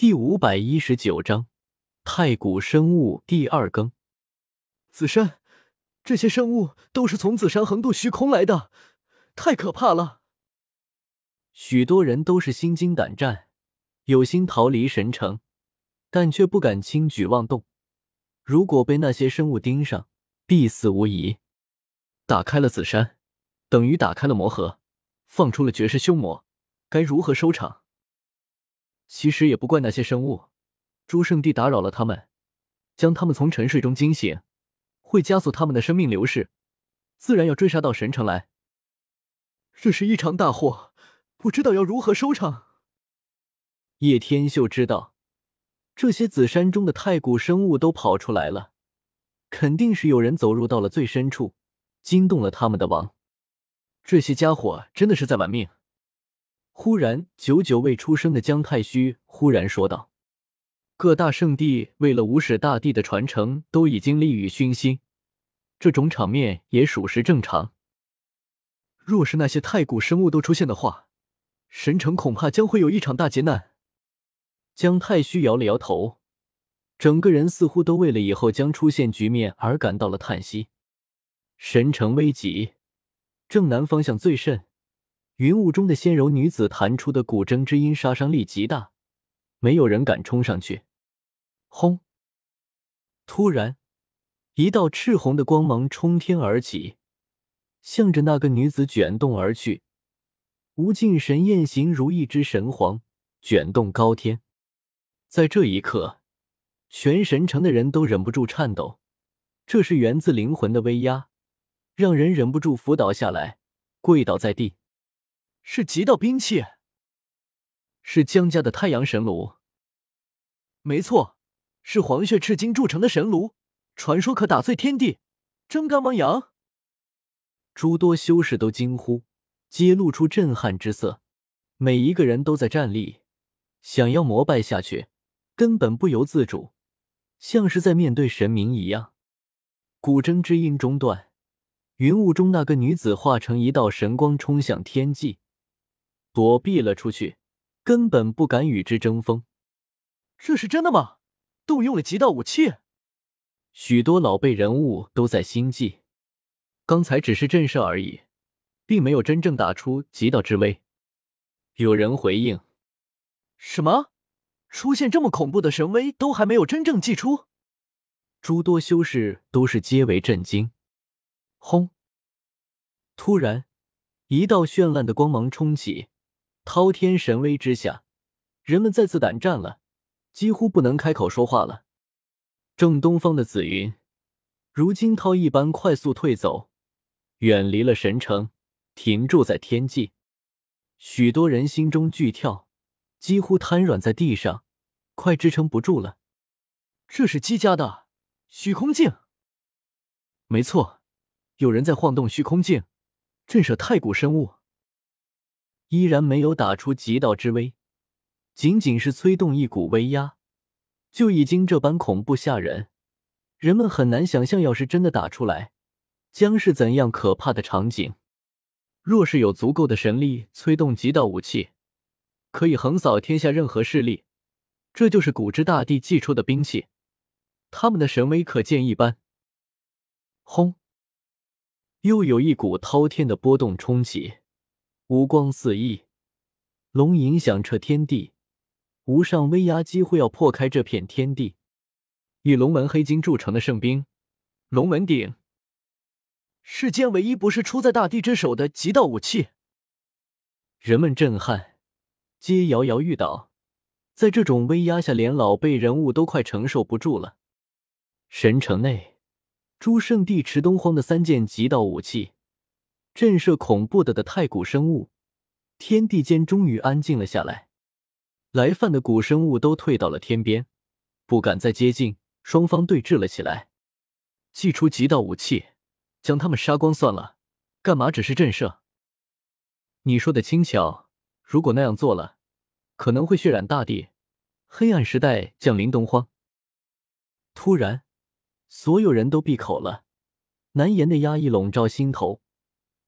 第五百一十九章太古生物第二更。紫山，这些生物都是从紫山横渡虚空来的，太可怕了！许多人都是心惊胆战，有心逃离神城，但却不敢轻举妄动。如果被那些生物盯上，必死无疑。打开了紫山，等于打开了魔盒，放出了绝世凶魔，该如何收场？其实也不怪那些生物，朱圣帝打扰了他们，将他们从沉睡中惊醒，会加速他们的生命流逝，自然要追杀到神城来。这是一场大祸，不知道要如何收场。叶天秀知道，这些紫山中的太古生物都跑出来了，肯定是有人走入到了最深处，惊动了他们的王。这些家伙真的是在玩命。忽然，久久未出声的姜太虚忽然说道：“各大圣地为了无始大帝的传承，都已经利欲熏心，这种场面也属实正常。若是那些太古生物都出现的话，神城恐怕将会有一场大劫难。”姜太虚摇了摇头，整个人似乎都为了以后将出现局面而感到了叹息。神城危急，正南方向最甚。云雾中的纤柔女子弹出的古筝之音杀伤力极大，没有人敢冲上去。轰！突然，一道赤红的光芒冲天而起，向着那个女子卷动而去。无尽神焰形如一只神皇，卷动高天。在这一刻，全神城的人都忍不住颤抖。这是源自灵魂的威压，让人忍不住伏倒下来，跪倒在地。是极道兵器，是江家的太阳神炉。没错，是黄血赤金铸成的神炉，传说可打碎天地，蒸干汪洋。诸多修士都惊呼，皆露出震撼之色。每一个人都在站立，想要膜拜下去，根本不由自主，像是在面对神明一样。古筝之音中断，云雾中那个女子化成一道神光，冲向天际。躲避了出去，根本不敢与之争锋。这是真的吗？动用了极道武器？许多老辈人物都在心悸。刚才只是震慑而已，并没有真正打出极道之威。有人回应：“什么？出现这么恐怖的神威，都还没有真正祭出？”诸多修士都是皆为震惊。轰！突然，一道绚烂的光芒冲起。滔天神威之下，人们再次胆战了，几乎不能开口说话了。正东方的紫云如惊涛一般快速退走，远离了神城，停住在天际。许多人心中剧跳，几乎瘫软在地上，快支撑不住了。这是姬家的虚空镜，没错，有人在晃动虚空镜，震慑太古生物。依然没有打出极道之威，仅仅是催动一股威压，就已经这般恐怖吓人。人们很难想象，要是真的打出来，将是怎样可怕的场景。若是有足够的神力催动极道武器，可以横扫天下任何势力。这就是古之大帝祭出的兵器，他们的神威可见一斑。轰！又有一股滔天的波动冲起。无光四溢，龙吟响彻天地，无上威压几乎要破开这片天地。以龙纹黑金铸成的圣兵，龙纹鼎，世间唯一不是出在大地之手的极道武器。人们震撼，皆摇摇欲倒。在这种威压下，连老辈人物都快承受不住了。神城内，诸圣地持东荒的三件极道武器。震慑恐怖的的太古生物，天地间终于安静了下来。来犯的古生物都退到了天边，不敢再接近。双方对峙了起来。祭出极道武器，将他们杀光算了，干嘛只是震慑？你说的轻巧，如果那样做了，可能会血染大地，黑暗时代降临东荒。突然，所有人都闭口了，难言的压抑笼罩心头。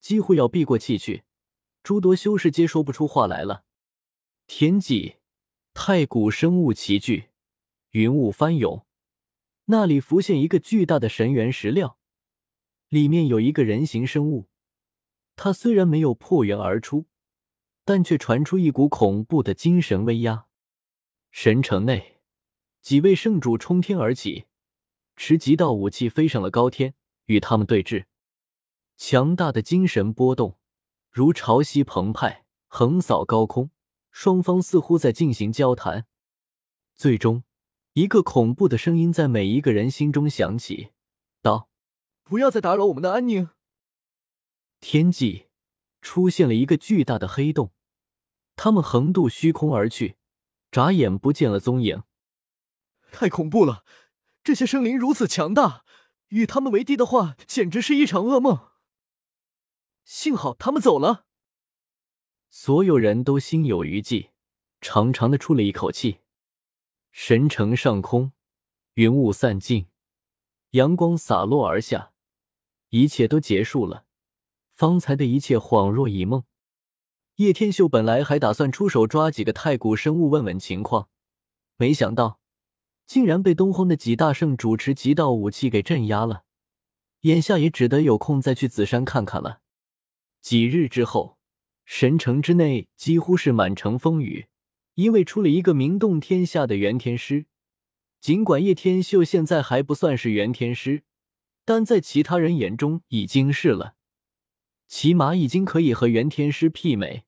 几乎要闭过气去，诸多修士皆说不出话来了。天际太古生物齐聚，云雾翻涌，那里浮现一个巨大的神元石料，里面有一个人形生物。他虽然没有破元而出，但却传出一股恐怖的精神威压。神城内，几位圣主冲天而起，持极道武器飞上了高天，与他们对峙。强大的精神波动如潮汐澎湃，横扫高空。双方似乎在进行交谈。最终，一个恐怖的声音在每一个人心中响起，道：“不要再打扰我们的安宁。”天际出现了一个巨大的黑洞，他们横渡虚空而去，眨眼不见了踪影。太恐怖了！这些生灵如此强大，与他们为敌的话，简直是一场噩梦。幸好他们走了。所有人都心有余悸，长长的出了一口气。神城上空，云雾散尽，阳光洒落而下，一切都结束了。方才的一切恍若一梦。叶天秀本来还打算出手抓几个太古生物问问情况，没想到竟然被东荒的几大圣主持极道武器给镇压了。眼下也只得有空再去紫山看看了。几日之后。神城之内几乎是满城风雨，因为出了一个名动天下的元天师。尽管叶天秀现在还不算是元天师，但在其他人眼中已经是了，起码已经可以和元天师媲美。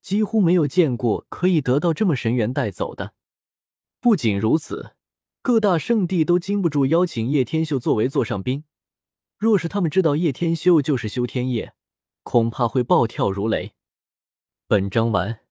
几乎没有见过可以得到这么神元带走的。不仅如此，各大圣地都禁不住邀请叶天秀作为座上宾。若是他们知道叶天秀就是修天叶，恐怕会暴跳如雷。本章完。